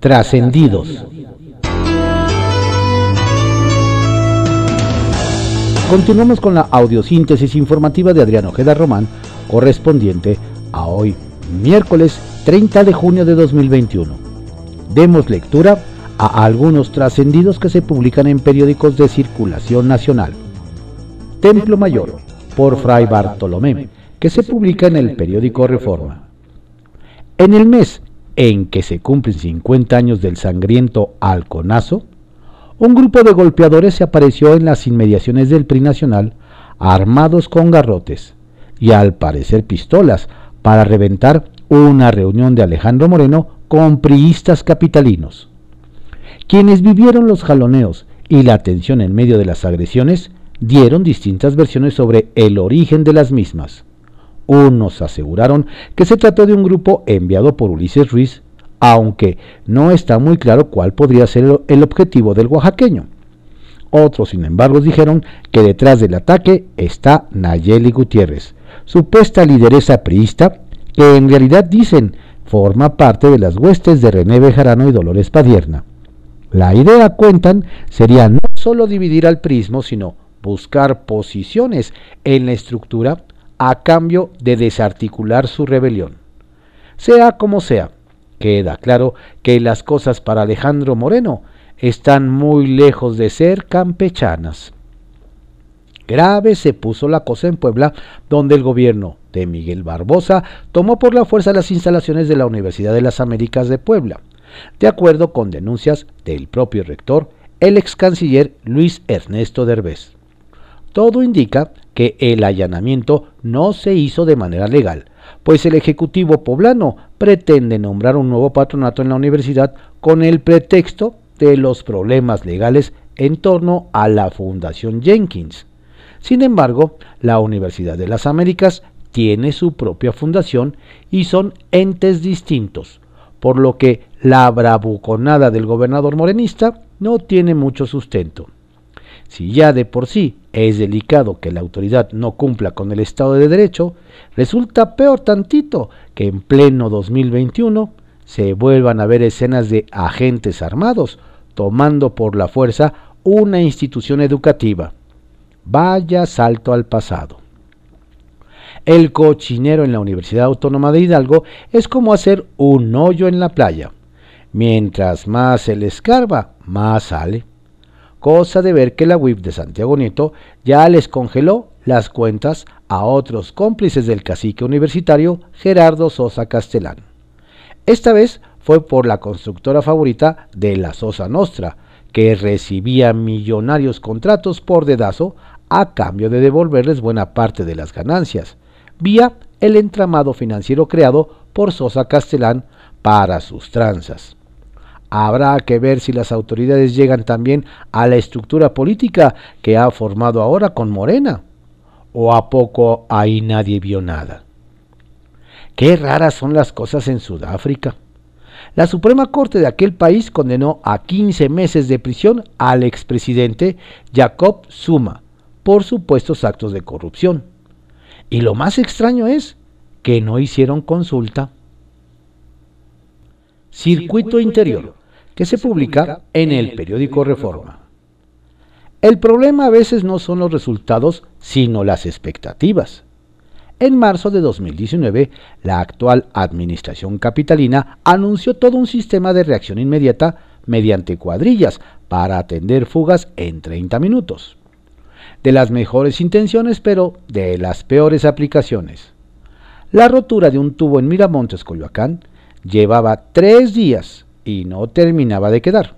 Trascendidos. Continuamos con la audiosíntesis informativa de Adriano Ojeda Román, correspondiente a hoy, miércoles 30 de junio de 2021. Demos lectura a algunos trascendidos que se publican en periódicos de circulación nacional. Templo Mayor, por Fray Bartolomé, que se publica en el periódico Reforma. En el mes en que se cumplen 50 años del sangriento Alconazo, un grupo de golpeadores se apareció en las inmediaciones del PRI Nacional armados con garrotes y al parecer pistolas para reventar una reunión de Alejandro Moreno con priistas capitalinos. Quienes vivieron los jaloneos y la tensión en medio de las agresiones dieron distintas versiones sobre el origen de las mismas. Unos aseguraron que se trató de un grupo enviado por Ulises Ruiz, aunque no está muy claro cuál podría ser el objetivo del oaxaqueño. Otros, sin embargo, dijeron que detrás del ataque está Nayeli Gutiérrez, supuesta lideresa priista, que en realidad dicen forma parte de las huestes de René Bejarano y Dolores Padierna. La idea, cuentan, sería no solo dividir al prismo, sino buscar posiciones en la estructura a cambio de desarticular su rebelión. Sea como sea, queda claro que las cosas para Alejandro Moreno están muy lejos de ser campechanas. Grave se puso la cosa en Puebla, donde el gobierno de Miguel Barbosa tomó por la fuerza las instalaciones de la Universidad de las Américas de Puebla, de acuerdo con denuncias del propio rector, el ex canciller Luis Ernesto Derbez. Todo indica que el allanamiento no se hizo de manera legal, pues el Ejecutivo poblano pretende nombrar un nuevo patronato en la universidad con el pretexto de los problemas legales en torno a la Fundación Jenkins. Sin embargo, la Universidad de las Américas tiene su propia fundación y son entes distintos, por lo que la bravuconada del gobernador morenista no tiene mucho sustento. Si ya de por sí es delicado que la autoridad no cumpla con el Estado de Derecho, resulta peor tantito que en pleno 2021 se vuelvan a ver escenas de agentes armados tomando por la fuerza una institución educativa. Vaya salto al pasado. El cochinero en la Universidad Autónoma de Hidalgo es como hacer un hoyo en la playa. Mientras más se le escarba, más sale cosa de ver que la WIP de Santiago Nieto ya les congeló las cuentas a otros cómplices del cacique universitario Gerardo Sosa Castellán. Esta vez fue por la constructora favorita de la Sosa Nostra, que recibía millonarios contratos por dedazo a cambio de devolverles buena parte de las ganancias, vía el entramado financiero creado por Sosa Castellán para sus tranzas. Habrá que ver si las autoridades llegan también a la estructura política que ha formado ahora con Morena. ¿O a poco ahí nadie vio nada? Qué raras son las cosas en Sudáfrica. La Suprema Corte de aquel país condenó a 15 meses de prisión al expresidente Jacob Zuma por supuestos actos de corrupción. Y lo más extraño es que no hicieron consulta. Circuito Interior, que se publica en el periódico Reforma. El problema a veces no son los resultados, sino las expectativas. En marzo de 2019, la actual administración capitalina anunció todo un sistema de reacción inmediata mediante cuadrillas para atender fugas en 30 minutos. De las mejores intenciones, pero de las peores aplicaciones. La rotura de un tubo en Miramontes, Coyoacán, Llevaba tres días y no terminaba de quedar.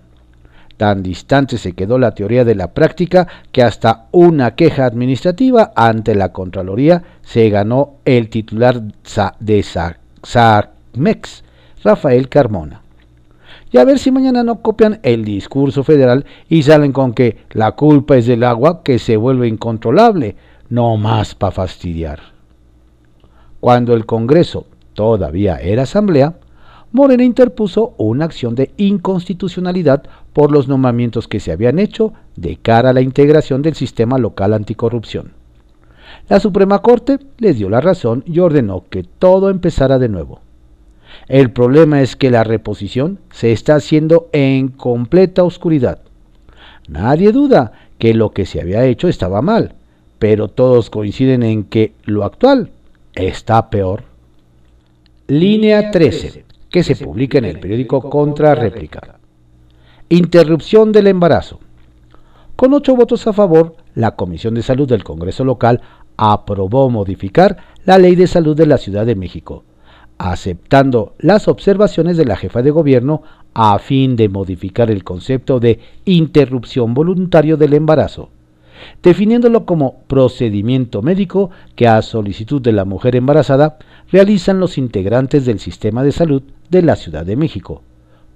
Tan distante se quedó la teoría de la práctica que hasta una queja administrativa ante la Contraloría se ganó el titular de SACMEX, Rafael Carmona. Y a ver si mañana no copian el discurso federal y salen con que la culpa es del agua que se vuelve incontrolable, no más para fastidiar. Cuando el Congreso todavía era asamblea, Morena interpuso una acción de inconstitucionalidad por los nombramientos que se habían hecho de cara a la integración del sistema local anticorrupción. La Suprema Corte les dio la razón y ordenó que todo empezara de nuevo. El problema es que la reposición se está haciendo en completa oscuridad. Nadie duda que lo que se había hecho estaba mal, pero todos coinciden en que lo actual está peor. Línea 13, que se publica en el periódico Contra Réplica. Interrupción del embarazo. Con ocho votos a favor, la Comisión de Salud del Congreso local aprobó modificar la Ley de Salud de la Ciudad de México, aceptando las observaciones de la jefa de gobierno a fin de modificar el concepto de interrupción voluntario del embarazo, definiéndolo como procedimiento médico que a solicitud de la mujer embarazada realizan los integrantes del sistema de salud de la Ciudad de México,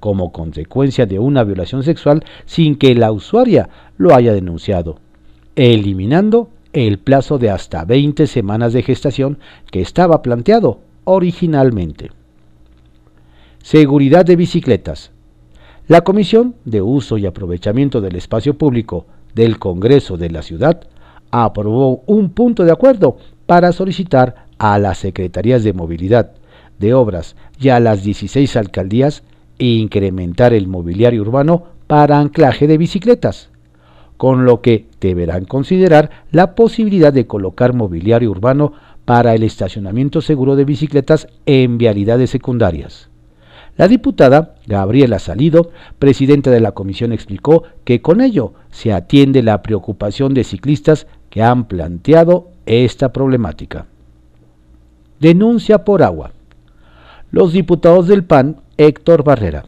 como consecuencia de una violación sexual sin que la usuaria lo haya denunciado, eliminando el plazo de hasta 20 semanas de gestación que estaba planteado originalmente. Seguridad de bicicletas. La Comisión de Uso y Aprovechamiento del Espacio Público del Congreso de la Ciudad aprobó un punto de acuerdo para solicitar a las Secretarías de Movilidad, de Obras y a las 16 alcaldías incrementar el mobiliario urbano para anclaje de bicicletas, con lo que deberán considerar la posibilidad de colocar mobiliario urbano para el estacionamiento seguro de bicicletas en vialidades secundarias. La diputada Gabriela Salido, presidenta de la comisión, explicó que con ello se atiende la preocupación de ciclistas que han planteado esta problemática. Denuncia por agua. Los diputados del PAN Héctor Barrera,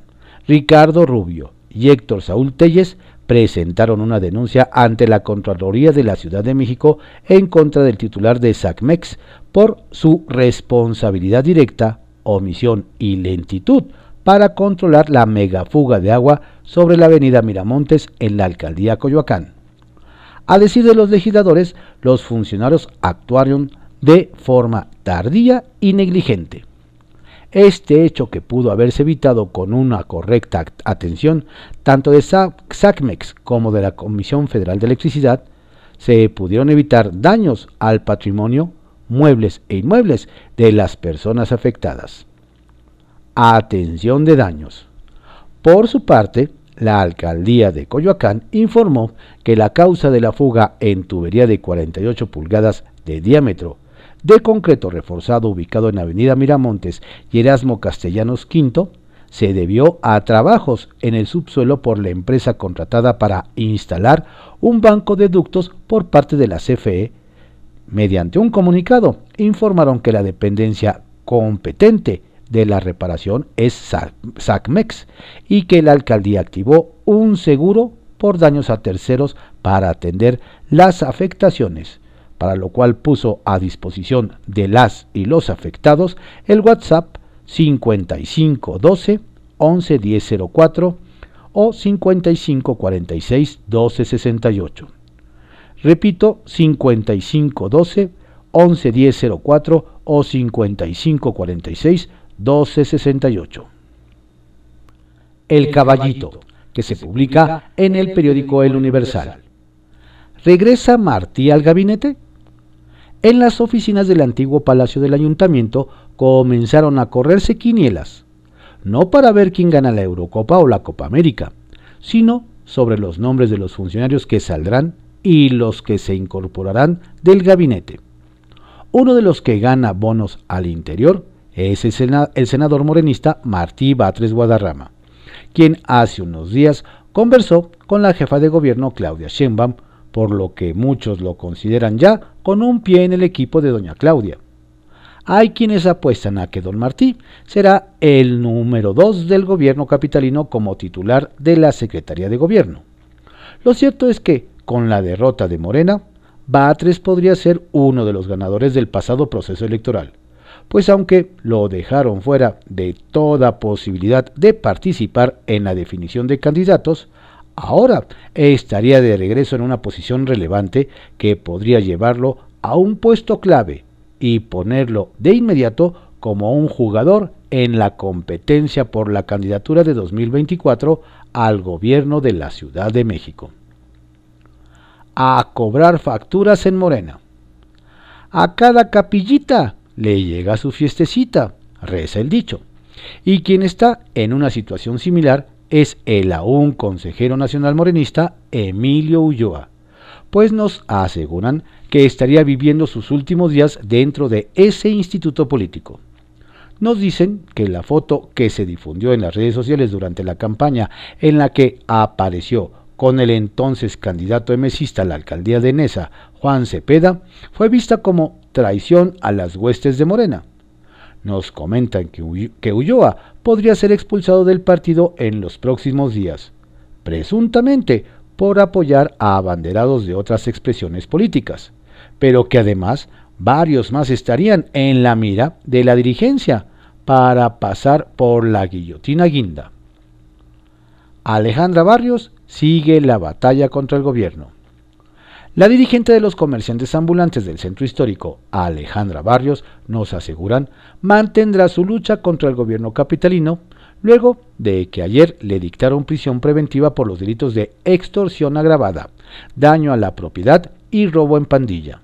Ricardo Rubio y Héctor Saúl Telles presentaron una denuncia ante la Contraloría de la Ciudad de México en contra del titular de SACMEX por su responsabilidad directa, omisión y lentitud para controlar la megafuga de agua sobre la avenida Miramontes en la alcaldía Coyoacán. A decir de los legisladores, los funcionarios actuaron de forma tardía y negligente. Este hecho que pudo haberse evitado con una correcta atención tanto de SACMEX como de la Comisión Federal de Electricidad, se pudieron evitar daños al patrimonio, muebles e inmuebles de las personas afectadas. Atención de daños. Por su parte, la alcaldía de Coyoacán informó que la causa de la fuga en tubería de 48 pulgadas de diámetro de concreto reforzado ubicado en Avenida Miramontes y Erasmo Castellanos V se debió a trabajos en el subsuelo por la empresa contratada para instalar un banco de ductos por parte de la CFE. Mediante un comunicado informaron que la dependencia competente de la reparación es SACMEX y que la alcaldía activó un seguro por daños a terceros para atender las afectaciones para lo cual puso a disposición de las y los afectados el WhatsApp 5512 111004 o 5546 1268. Repito, 5512 111004 o 5546 1268. El Caballito, que se publica en el periódico El Universal. ¿Regresa Martí al gabinete? En las oficinas del antiguo Palacio del Ayuntamiento comenzaron a correrse quinielas, no para ver quién gana la Eurocopa o la Copa América, sino sobre los nombres de los funcionarios que saldrán y los que se incorporarán del gabinete. Uno de los que gana bonos al interior es el, senador morenista Martí Batres Guadarrama, quien hace unos días conversó con la jefa de gobierno Claudia Sheinbaum por lo que muchos lo consideran ya con un pie en el equipo de doña Claudia. Hay quienes apuestan a que don Martí será el número dos del gobierno capitalino como titular de la Secretaría de Gobierno. Lo cierto es que, con la derrota de Morena, Batres podría ser uno de los ganadores del pasado proceso electoral, pues aunque lo dejaron fuera de toda posibilidad de participar en la definición de candidatos, Ahora estaría de regreso en una posición relevante que podría llevarlo a un puesto clave y ponerlo de inmediato como un jugador en la competencia por la candidatura de 2024 al gobierno de la Ciudad de México. A cobrar facturas en Morena. A cada capillita le llega su fiestecita, reza el dicho. Y quien está en una situación similar es el aún consejero nacional morenista Emilio Ulloa, pues nos aseguran que estaría viviendo sus últimos días dentro de ese instituto político. Nos dicen que la foto que se difundió en las redes sociales durante la campaña en la que apareció con el entonces candidato emesista a la alcaldía de Nesa, Juan Cepeda, fue vista como traición a las huestes de Morena. Nos comentan que, Ulloa podría ser expulsado del partido en los próximos días, presuntamente por apoyar a abanderados de otras expresiones políticas, pero que además varios más estarían en la mira de la dirigencia para pasar por la guillotina guinda. Alejandra Barrios sigue la batalla contra el gobierno. La dirigente de los comerciantes ambulantes del centro histórico, Alejandra Barrios, nos aseguran, mantendrá su lucha contra el gobierno capitalino luego de que ayer le dictaron prisión preventiva por los delitos de extorsión agravada, daño a la propiedad y robo en pandilla.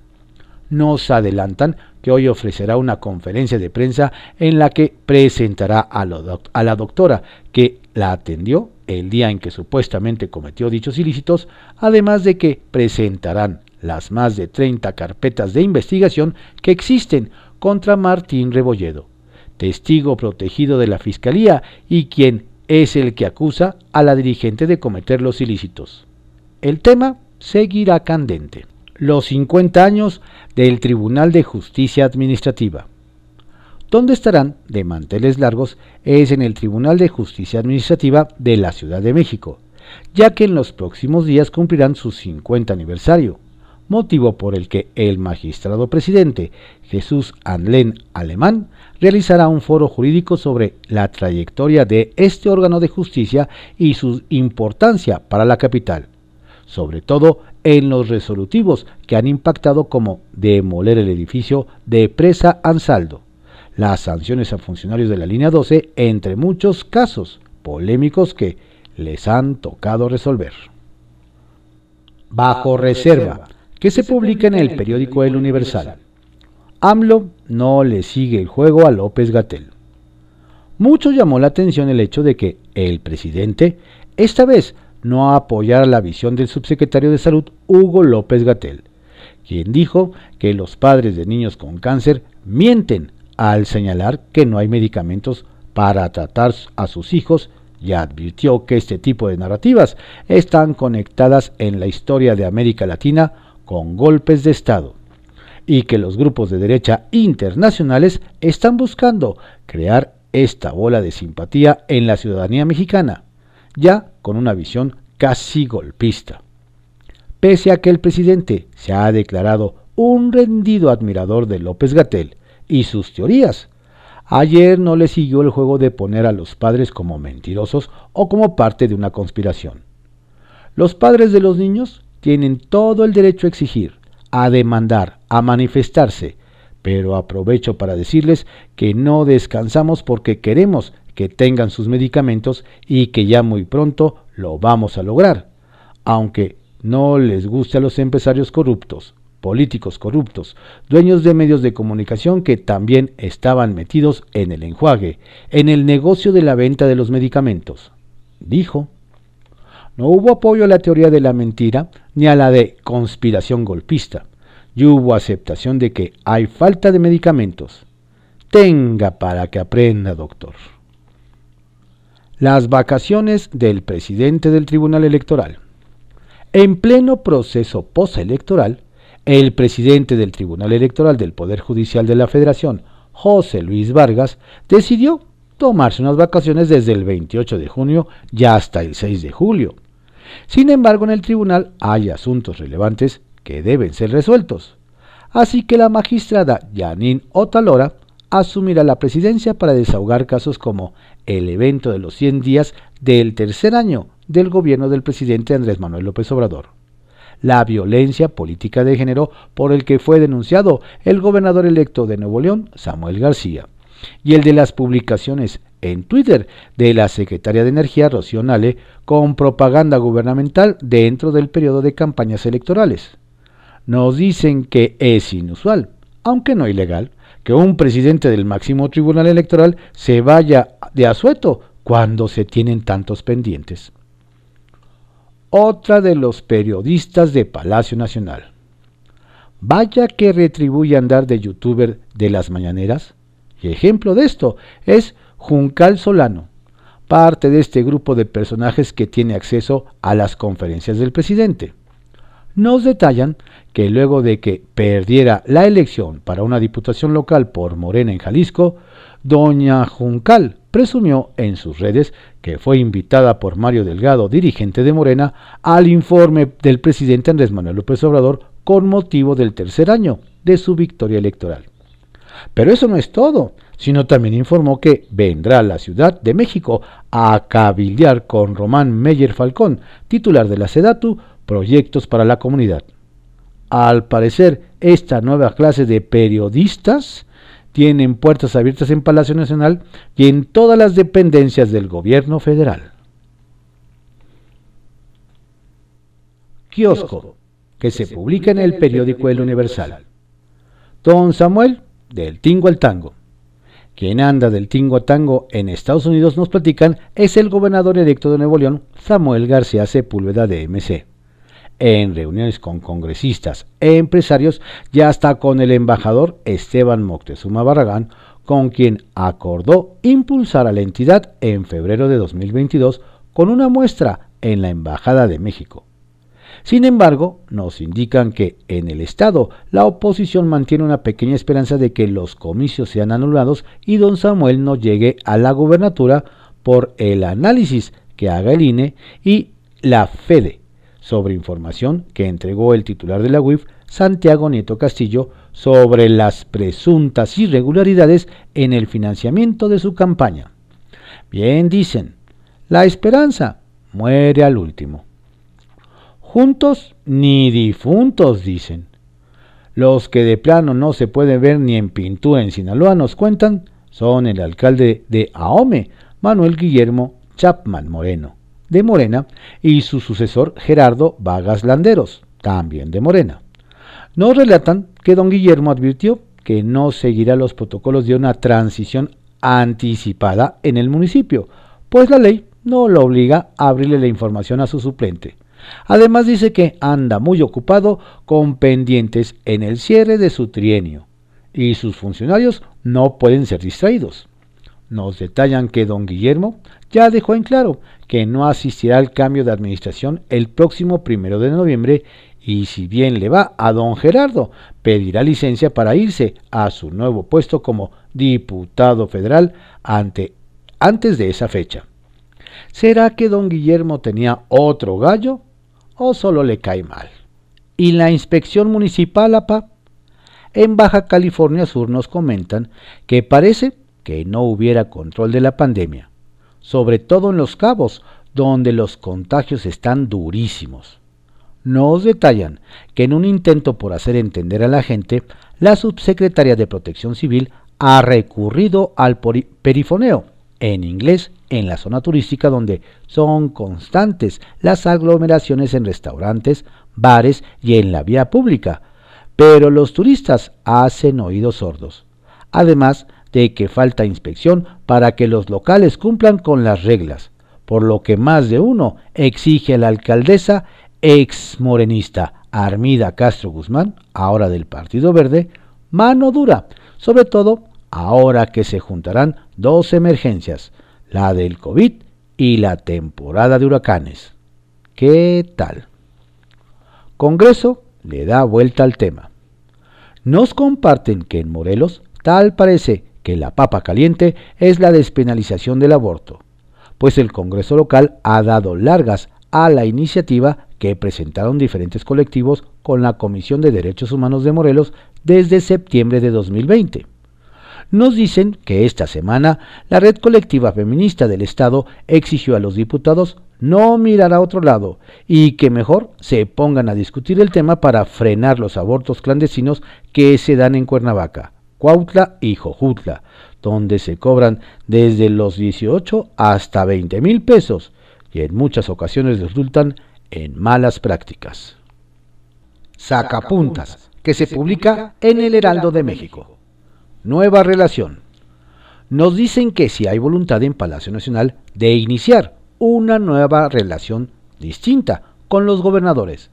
Nos adelantan que hoy ofrecerá una conferencia de prensa en la que presentará a, a la doctora que la atendió el día en que supuestamente cometió dichos ilícitos, además de que presentarán las más de 30 carpetas de investigación que existen contra Martín Rebolledo, testigo protegido de la Fiscalía y quien es el que acusa a la dirigente de cometer los ilícitos. El tema seguirá candente. Los 50 años del Tribunal de Justicia Administrativa. Donde estarán de manteles largos es en el Tribunal de Justicia Administrativa de la Ciudad de México, ya que en los próximos días cumplirán su 50 aniversario, motivo por el que el magistrado presidente Jesús Anlén Alemán realizará un foro jurídico sobre la trayectoria de este órgano de justicia y su importancia para la capital, sobre todo en los resolutivos que han impactado como demoler el edificio de Presa Ansaldo, las sanciones a funcionarios de la línea 12, entre muchos casos polémicos que les han tocado resolver. Bajo reserva, que se publica en el periódico El Universal. AMLO no le sigue el juego a López Gatel. Mucho llamó la atención el hecho de que el presidente esta vez no apoyara la visión del subsecretario de Salud Hugo López Gatel, quien dijo que los padres de niños con cáncer mienten al señalar que no hay medicamentos para tratar a sus hijos y advirtió que este tipo de narrativas están conectadas en la historia de América Latina con golpes de Estado y que los grupos de derecha internacionales están buscando crear esta bola de simpatía en la ciudadanía mexicana, ya con una visión casi golpista. Pese a que el presidente se ha declarado un rendido admirador de López Gatel y sus teorías. Ayer no le siguió el juego de poner a los padres como mentirosos o como parte de una conspiración. Los padres de los niños tienen todo el derecho a exigir, a demandar, a manifestarse, pero aprovecho para decirles que no descansamos porque queremos que tengan sus medicamentos y que ya muy pronto lo vamos a lograr, aunque no les guste a los empresarios corruptos, políticos corruptos, dueños de medios de comunicación que también estaban metidos en el enjuague, en el negocio de la venta de los medicamentos. Dijo, no hubo apoyo a la teoría de la mentira ni a la de conspiración golpista, y hubo aceptación de que hay falta de medicamentos. Tenga para que aprenda, doctor. Las vacaciones del presidente del Tribunal Electoral. En pleno proceso postelectoral, el presidente del Tribunal Electoral del Poder Judicial de la Federación, José Luis Vargas, decidió tomarse unas vacaciones desde el 28 de junio y hasta el 6 de julio. Sin embargo, en el tribunal hay asuntos relevantes que deben ser resueltos. Así que la magistrada Janine Otalora asumirá la presidencia para desahogar casos como el evento de los 100 días del tercer año del gobierno del presidente Andrés Manuel López Obrador la violencia política de género por el que fue denunciado el gobernador electo de Nuevo León, Samuel García, y el de las publicaciones en Twitter de la secretaria de Energía, Rocío Nale, con propaganda gubernamental dentro del periodo de campañas electorales. Nos dicen que es inusual, aunque no ilegal, que un presidente del máximo tribunal electoral se vaya de asueto cuando se tienen tantos pendientes. Otra de los periodistas de Palacio Nacional. Vaya que retribuye andar de youtuber de las mañaneras. Ejemplo de esto es Juncal Solano, parte de este grupo de personajes que tiene acceso a las conferencias del presidente. Nos detallan que luego de que perdiera la elección para una diputación local por Morena en Jalisco, doña Juncal presumió en sus redes que fue invitada por Mario Delgado, dirigente de Morena, al informe del presidente Andrés Manuel López Obrador con motivo del tercer año de su victoria electoral. Pero eso no es todo, sino también informó que vendrá a la Ciudad de México a cabildear con Román Meyer Falcón, titular de la SEDATU, proyectos para la comunidad. Al parecer, esta nueva clase de periodistas tienen puertas abiertas en Palacio Nacional y en todas las dependencias del gobierno federal. Kiosco, que se publica en el periódico El Universal. Don Samuel, del Tingo al Tango. Quien anda del Tingo a Tango en Estados Unidos, nos platican, es el gobernador electo de Nuevo León, Samuel García Sepúlveda de MC en reuniones con congresistas e empresarios y hasta con el embajador Esteban Moctezuma Barragán, con quien acordó impulsar a la entidad en febrero de 2022 con una muestra en la Embajada de México. Sin embargo, nos indican que en el Estado la oposición mantiene una pequeña esperanza de que los comicios sean anulados y don Samuel no llegue a la gubernatura por el análisis que haga el INE y la FEDE, sobre información que entregó el titular de la UIF, Santiago Nieto Castillo, sobre las presuntas irregularidades en el financiamiento de su campaña. Bien dicen, la esperanza muere al último. Juntos ni difuntos, dicen. Los que de plano no se pueden ver ni en pintura en Sinaloa nos cuentan son el alcalde de Ahome, Manuel Guillermo Chapman Moreno, de Morena, y su sucesor Gerardo Vagas Landeros, también de Morena. Nos relatan que don Guillermo advirtió que no seguirá los protocolos de una transición anticipada en el municipio, pues la ley no lo obliga a abrirle la información a su suplente. Además dice que anda muy ocupado con pendientes en el cierre de su trienio y sus funcionarios no pueden ser distraídos. Nos detallan que don Guillermo ya dejó en claro que no asistirá al cambio de administración el próximo primero de noviembre y si bien le va a don Gerardo, pedirá licencia para irse a su nuevo puesto como diputado federal ante, antes de esa fecha. ¿Será que don Guillermo tenía otro gallo o solo le cae mal? ¿Y la inspección municipal, APA? En Baja California Sur nos comentan que parece que no hubiera control de la pandemia sobre todo en los cabos, donde los contagios están durísimos. Nos detallan que en un intento por hacer entender a la gente, la subsecretaria de Protección Civil ha recurrido al perifoneo, en inglés, en la zona turística donde son constantes las aglomeraciones en restaurantes, bares y en la vía pública, pero los turistas hacen oídos sordos. Además, de que falta inspección para que los locales cumplan con las reglas, por lo que más de uno exige a la alcaldesa ex morenista Armida Castro Guzmán, ahora del Partido Verde, mano dura, sobre todo ahora que se juntarán dos emergencias, la del COVID y la temporada de huracanes. ¿Qué tal? Congreso le da vuelta al tema. Nos comparten que en Morelos tal parece que la papa caliente es la despenalización del aborto, pues el Congreso local ha dado largas a la iniciativa que presentaron diferentes colectivos con la Comisión de Derechos Humanos de Morelos desde septiembre de 2020. Nos dicen que esta semana la red colectiva feminista del Estado exigió a los diputados no mirar a otro lado y que mejor se pongan a discutir el tema para frenar los abortos clandestinos que se dan en Cuernavaca Cuautla y Jojutla, donde se cobran desde los 18 hasta 20 mil pesos y en muchas ocasiones resultan en malas prácticas. Sacapuntas, que se publica en el Heraldo de México. Nueva relación. Nos dicen que si hay voluntad en Palacio Nacional de iniciar una nueva relación distinta con los gobernadores,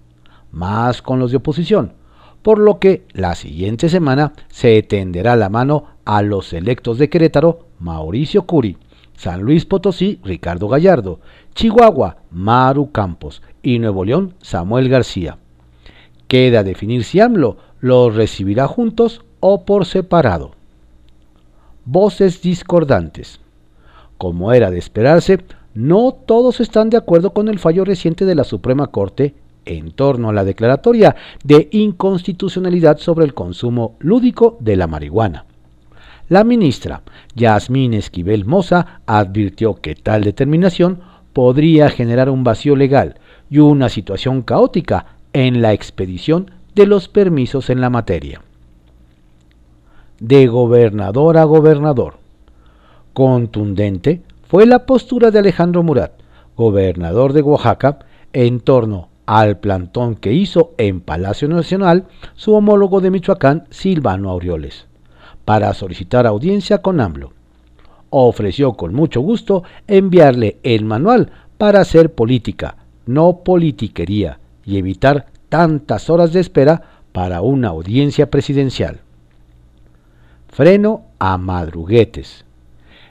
más con los de oposición, por lo que la siguiente semana se tenderá la mano a los electos de Querétaro, Mauricio Curi, San Luis Potosí, Ricardo Gallardo, Chihuahua, Maru Campos y Nuevo León, Samuel García. Queda definir si AMLO los recibirá juntos o por separado. Voces discordantes. Como era de esperarse, no todos están de acuerdo con el fallo reciente de la Suprema Corte en torno a la declaratoria de inconstitucionalidad sobre el consumo lúdico de la marihuana. La ministra Yasmín Esquivel Moza advirtió que tal determinación podría generar un vacío legal y una situación caótica en la expedición de los permisos en la materia. De gobernador a gobernador. Contundente fue la postura de Alejandro Murat, gobernador de Oaxaca, en torno al plantón que hizo en Palacio Nacional su homólogo de Michoacán, Silvano Aureoles, para solicitar audiencia con AMLO. Ofreció con mucho gusto enviarle el manual para hacer política, no politiquería, y evitar tantas horas de espera para una audiencia presidencial. Freno a madruguetes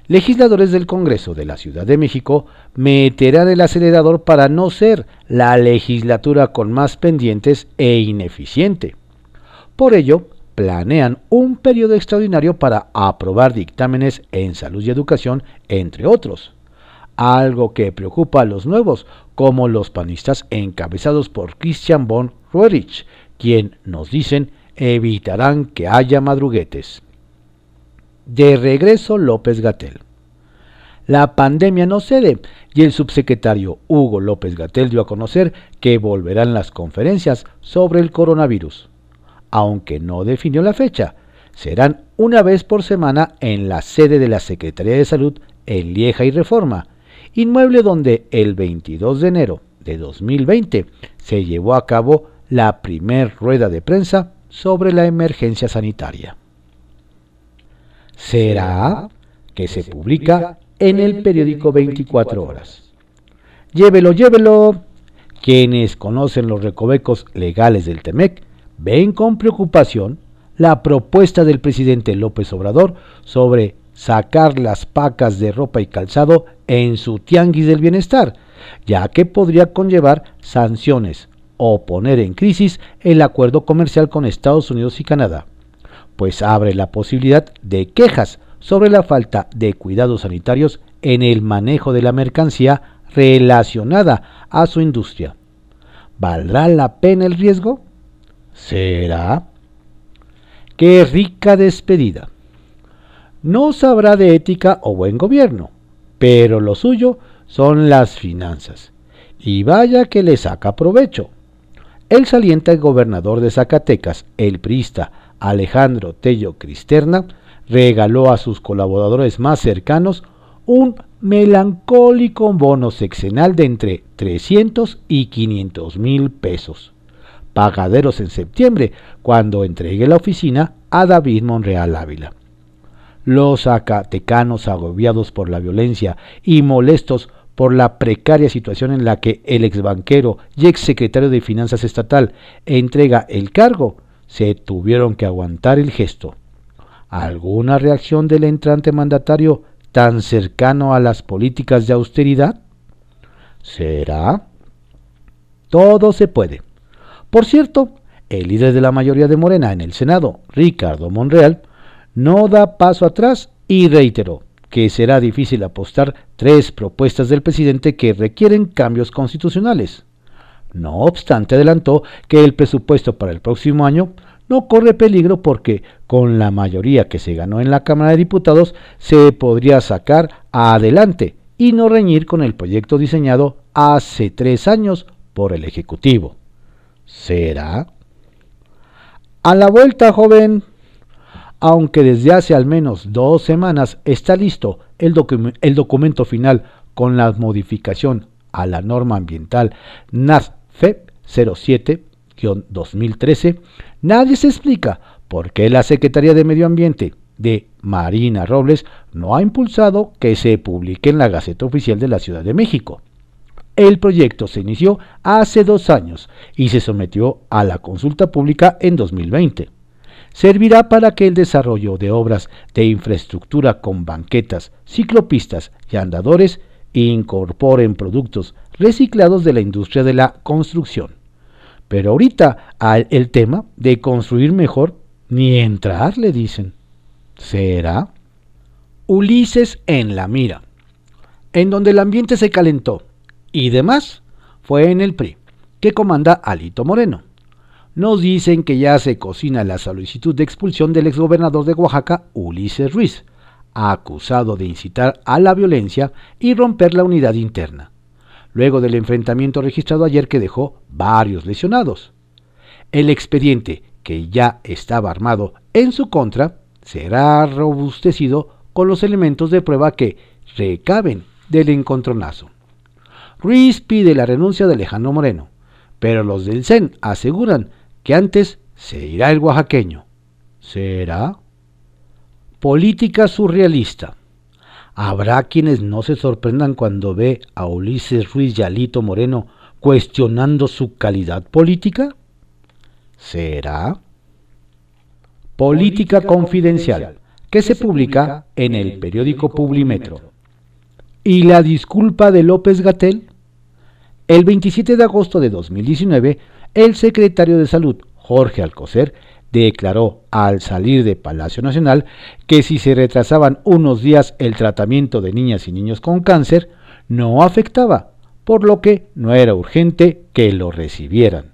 legisladores del Congreso de la Ciudad de México meterán el acelerador para no ser la legislatura con más pendientes e ineficiente. Por ello, planean un periodo extraordinario para aprobar dictámenes en salud y educación, entre otros. Algo que preocupa a los nuevos, como los panistas encabezados por Christian von Roerich, quien, nos dicen, evitarán que haya madruguetes. De regreso López Gatel. La pandemia no cede y el subsecretario Hugo López Gatel dio a conocer que volverán las conferencias sobre el coronavirus. Aunque no definió la fecha, serán una vez por semana en la sede de la Secretaría de Salud en Lieja y Reforma, inmueble donde el 22 de enero de 2020 se llevó a cabo la primer rueda de prensa sobre la emergencia sanitaria será que se publica en el periódico 24 horas. Llévelo, llévelo. Quienes conocen los recovecos legales del TEMEC ven con preocupación la propuesta del presidente López Obrador sobre sacar las pacas de ropa y calzado en su tianguis del bienestar, ya que podría conllevar sanciones o poner en crisis el acuerdo comercial con Estados Unidos y Canadá pues abre la posibilidad de quejas sobre la falta de cuidados sanitarios en el manejo de la mercancía relacionada a su industria. ¿Valdrá la pena el riesgo? ¿Será? ¡Qué rica despedida! No sabrá de ética o buen gobierno, pero lo suyo son las finanzas. Y vaya que le saca provecho. El saliente gobernador de Zacatecas, el priista Alejandro Tello Cristerna, regaló a sus colaboradores más cercanos un melancólico bono sexenal de entre 300 y 500 mil pesos, pagaderos en septiembre, cuando entregue la oficina a David Monreal Ávila. Los zacatecanos agobiados por la violencia y molestos por la precaria situación en la que el exbanquero y exsecretario de Finanzas Estatal entrega el cargo, se tuvieron que aguantar el gesto. ¿Alguna reacción del entrante mandatario tan cercano a las políticas de austeridad? ¿Será? Todo se puede. Por cierto, el líder de la mayoría de Morena en el Senado, Ricardo Monreal, no da paso atrás y reiteró que será difícil apostar tres propuestas del presidente que requieren cambios constitucionales. No obstante, adelantó que el presupuesto para el próximo año no corre peligro porque con la mayoría que se ganó en la Cámara de Diputados se podría sacar adelante y no reñir con el proyecto diseñado hace tres años por el Ejecutivo. ¿Será? A la vuelta, joven. Aunque desde hace al menos dos semanas está listo el, documento final con la modificación a la norma ambiental NASFEP 07-2013, nadie se explica por qué la Secretaría de Medio Ambiente, de Marina Robles no ha impulsado que se publique en la Gaceta Oficial de la Ciudad de México. El proyecto se inició hace dos años y se sometió a la consulta pública en 2020. Servirá para que el desarrollo de obras de infraestructura con banquetas, ciclopistas y andadores incorporen productos reciclados de la industria de la construcción. Pero ahorita el tema de construir mejor ni entrar, le dicen. ¿Será? Ulises en la mira, en donde el ambiente se calentó y demás, fue en el PRI, que comanda Alito Moreno. Nos dicen que ya se cocina la solicitud de expulsión del exgobernador de Oaxaca, Ulises Ruiz, acusado de incitar a la violencia y romper la unidad interna, luego del enfrentamiento registrado ayer que dejó varios lesionados. El expediente, que ya estaba armado en su contra, será robustecido con los elementos de prueba que recaben del encontronazo. Ruiz pide la renuncia de Lejano Moreno, pero los del CEN aseguran que antes se irá el oaxaqueño. ¿Será? Política surrealista. Habrá quienes no se sorprendan cuando ve a Ulises Ruiz y Alito Moreno cuestionando su calidad política. ¿Será? Política Confidencial, que se publica en el periódico Publimetro. ¿Y la disculpa de López Gatel? El 27 de agosto de 2019, el secretario de Salud, Jorge Alcocer, declaró al salir de Palacio Nacional que si se retrasaban unos días el tratamiento de niñas y niños con cáncer, no afectaba, por lo que no era urgente que lo recibieran.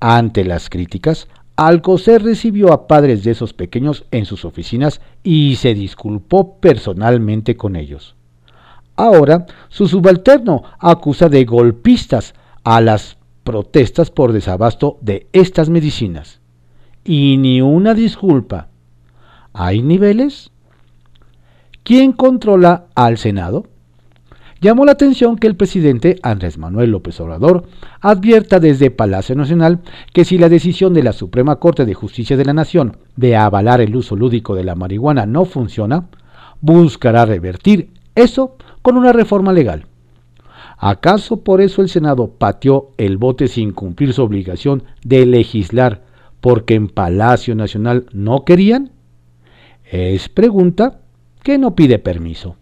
Ante las críticas, Alcocer recibió a padres de esos pequeños en sus oficinas y se disculpó personalmente con ellos. Ahora, su subalterno acusa de golpistas a las protestas por desabasto de estas medicinas y ni una disculpa. ¿Hay niveles? ¿Quién controla al Senado? Llamó la atención que el presidente Andrés Manuel López Obrador advierta desde Palacio Nacional que si la decisión de la Suprema Corte de Justicia de la Nación de avalar el uso lúdico de la marihuana no funciona, buscará revertir eso con una reforma legal. ¿Acaso por eso el Senado pateó el bote sin cumplir su obligación de legislar porque en Palacio Nacional no querían? Es pregunta que no pide permiso.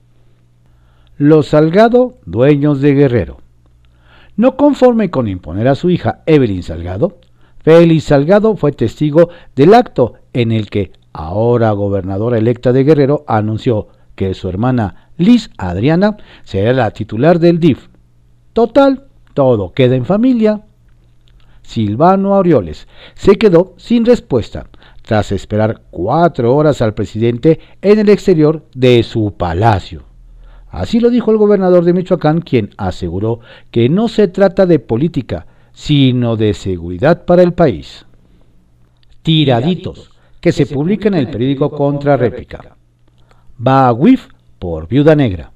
Los Salgado, dueños de Guerrero. No conforme con imponer a su hija Evelyn Salgado, Félix Salgado fue testigo del acto en el que, ahora gobernadora electa de Guerrero, anunció que su hermana Liz Adriana será la titular del DIF. Total, todo queda en familia. Silvano Aureoles, se quedó sin respuesta tras esperar cuatro horas al presidente en el exterior de su palacio. Así lo dijo el gobernador de Michoacán, quien aseguró que no se trata de política, sino de seguridad para el país. Tiraditos, que se publica en el periódico Contra Réplica. Va a WIF por Viuda Negra.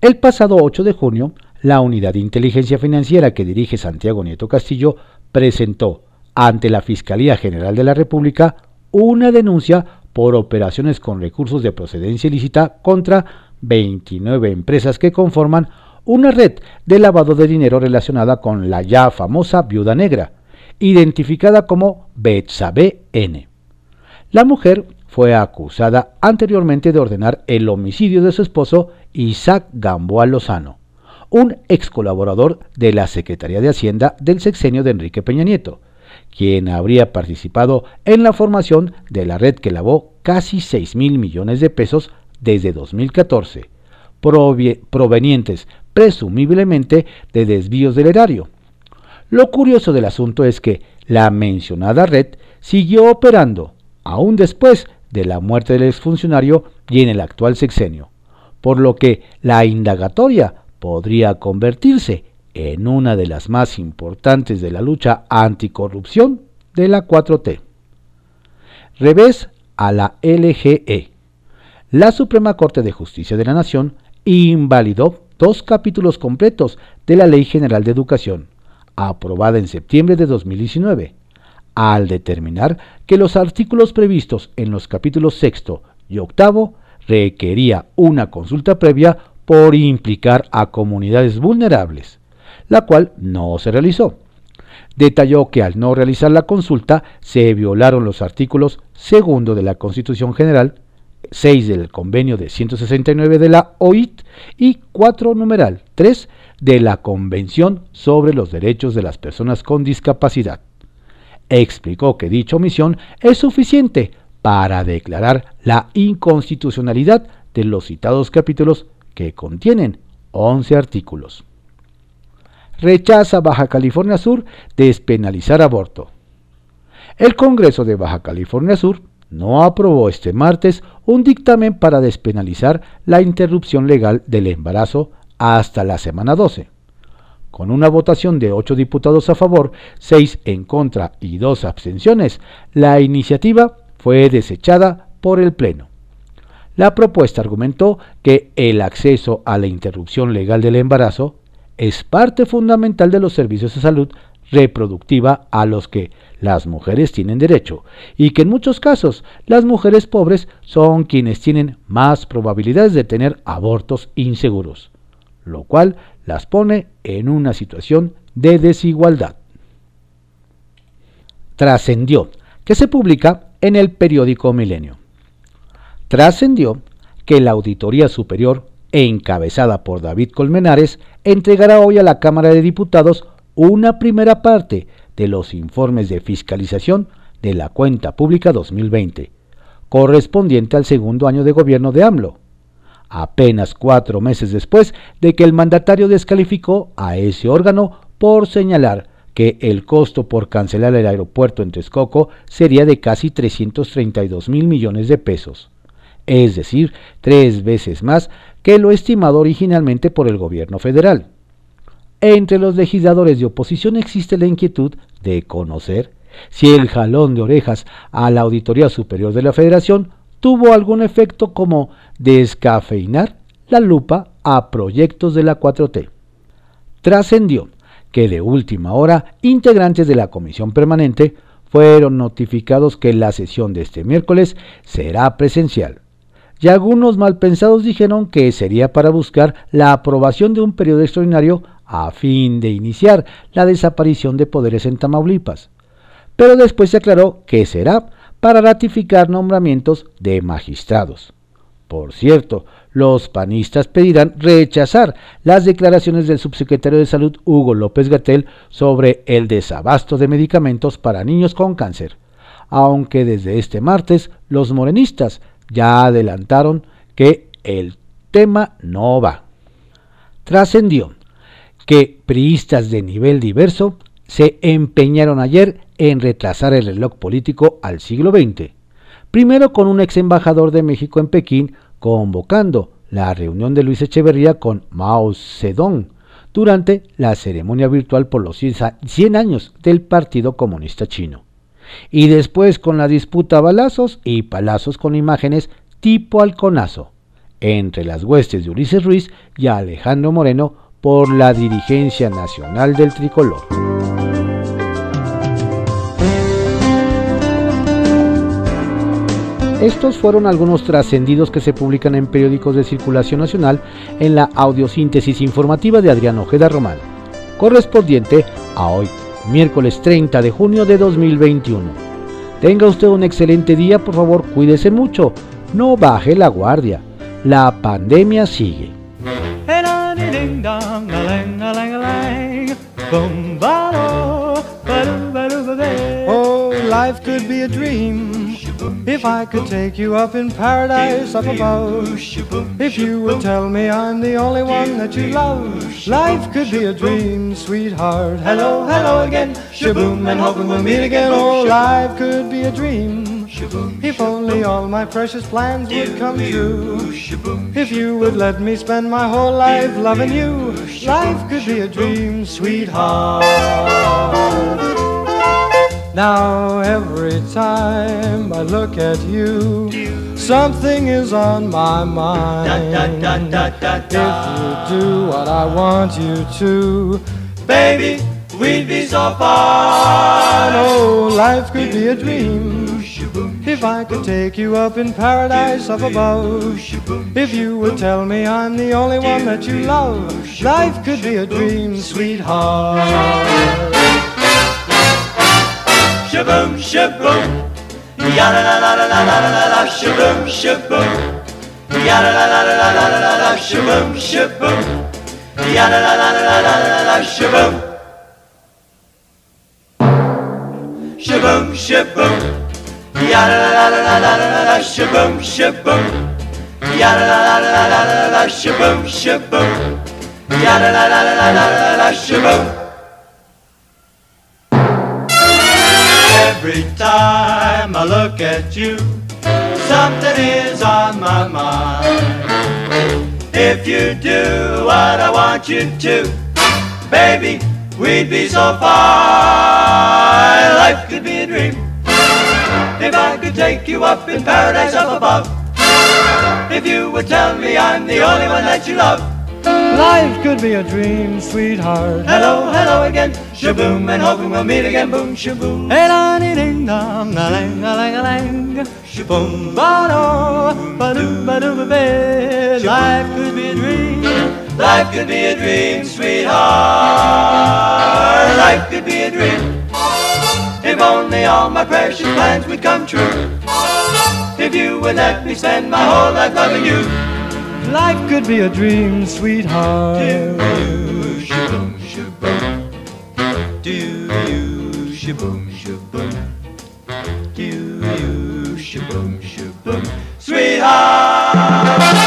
El pasado 8 de junio, la unidad de inteligencia financiera que dirige Santiago Nieto Castillo presentó ante la Fiscalía General de la República una denuncia por operaciones con recursos de procedencia ilícita contra 29 empresas que conforman una red de lavado de dinero relacionada con la ya famosa viuda negra, identificada como Betsabe N. La mujer fue acusada anteriormente de ordenar el homicidio de su esposo Isaac Gamboa Lozano, un ex colaborador de la Secretaría de Hacienda del sexenio de Enrique Peña Nieto, quien habría participado en la formación de la red que lavó casi 6 mil millones de pesos desde 2014, provenientes presumiblemente de desvíos del erario. Lo curioso del asunto es que la mencionada red siguió operando, aún después de la muerte del exfuncionario y en el actual sexenio, por lo que la indagatoria podría convertirse en una de las más importantes de la lucha anticorrupción de la 4T. Revés a la LGE. La Suprema Corte de Justicia de la Nación invalidó dos capítulos completos de la Ley General de Educación, aprobada en septiembre de 2019, al determinar que los artículos previstos en los capítulos sexto y octavo requería una consulta previa por implicar a comunidades vulnerables, la cual no se realizó. Detalló que al no realizar la consulta se violaron los artículos segundo de la Constitución General, 6 del convenio de 169 de la OIT y 4 numeral 3 de la Convención sobre los Derechos de las Personas con Discapacidad. Explicó que dicha omisión es suficiente para declarar la inconstitucionalidad de los citados capítulos que contienen 11 artículos. Rechaza Baja California Sur despenalizar aborto. El Congreso de Baja California Sur no aprobó este martes un dictamen para despenalizar la interrupción legal del embarazo hasta la semana 12. Con una votación de 8 diputados a favor, 6 en contra y 2 abstenciones, la iniciativa fue desechada por el Pleno. La propuesta argumentó que el acceso a la interrupción legal del embarazo es parte fundamental de los servicios de salud reproductiva a los que las mujeres tienen derecho y que en muchos casos las mujeres pobres son quienes tienen más probabilidades de tener abortos inseguros, lo cual las pone en una situación de desigualdad. Trascendió que se publica en el periódico Milenio. Trascendió que la Auditoría Superior, encabezada por David Colmenares, entregará hoy a la Cámara de Diputados una primera parte de los informes de fiscalización de la cuenta pública 2020, correspondiente al segundo año de gobierno de AMLO, apenas cuatro meses después de que el mandatario descalificó a ese órgano por señalar que el costo por cancelar el aeropuerto en Texcoco sería de casi 332 mil millones de pesos, es decir, tres veces más que lo estimado originalmente por el gobierno federal. Entre los legisladores de oposición existe la inquietud de conocer si el jalón de orejas a la Auditoría Superior de la Federación tuvo algún efecto como descafeinar la lupa a proyectos de la 4T. Trascendió que de última hora integrantes de la comisión permanente fueron notificados que la sesión de este miércoles será presencial. Y algunos malpensados dijeron que sería para buscar la aprobación de un periodo extraordinario a fin de iniciar la desaparición de poderes en Tamaulipas. Pero después se aclaró que será para ratificar nombramientos de magistrados. Por cierto, los panistas pedirán rechazar las declaraciones del subsecretario de Salud Hugo López Gatel sobre el desabasto de medicamentos para niños con cáncer, aunque desde este martes los morenistas ya adelantaron que el tema no va. Trascendió que priistas de nivel diverso se empeñaron ayer en retrasar el reloj político al siglo XX, primero con un ex embajador de México en Pekín convocando la reunión de Luis Echeverría con Mao Zedong durante la ceremonia virtual por los 100 años del Partido Comunista Chino. Y después con la disputa balazos y palazos con imágenes tipo halconazo entre las huestes de Ulises Ruiz y Alejandro Moreno por la dirigencia nacional del tricolor. Estos fueron algunos trascendidos que se publican en periódicos de circulación nacional en la audiosíntesis informativa de Adrián Ojeda Román, correspondiente a hoy, miércoles 30 de junio de 2021. Tenga usted un excelente día, por favor, cuídese mucho, no baje la guardia, la pandemia sigue. Oh, life could be a dream if I could take you up in paradise up above. If you would tell me I'm the only one that you love, life could be a dream, sweetheart. Hello, hello again, shaboom, and hoping we'll meet again. Oh, life could be a dream. If only all my precious plans would come true. If you would let me spend my whole life loving you, life could be a dream, sweetheart. Now every time I look at you, something is on my mind. If you do what I want you to, baby, we'd be so far. Oh, life could be a dream If I could take you up in paradise up above, if you would tell me I'm the only one that you love, life could be a dream, sweetheart. şıbım şıbım. Yara la la la la la la la şıbım şıbım. Yara la la la la la la la şıbım şıbım. Yara la la la la la la şıbım. Şıbım şıbım. Yara la la la la la la şıbım şıbım. Yara la la la la la la şıbım şıbım. Yara la la la la la la şıbım. Every time I look at you, something is on my mind. If you do what I want you to, baby, we'd be so fine. Life could be a dream if I could take you up in paradise up above. If you would tell me I'm the only one that you love. Life could be a dream, sweetheart. Hello, hello again, shaboom, and hoping we'll meet again, boom, shaboom. Hey, la, ding, ding, dong, la, lang, la, lang, la, lang. Shaboom, Ba, do, ba, do, ba, do, ba, ba. Life could be a dream. life could be a dream, sweetheart. Life could be a dream. If only all my precious plans would come true. If you would let me spend my whole life loving you. Life could be a dream, sweetheart. Do you shaboom shaboom? Do you shaboom shaboom? Do you shaboom shaboom? Sweetheart.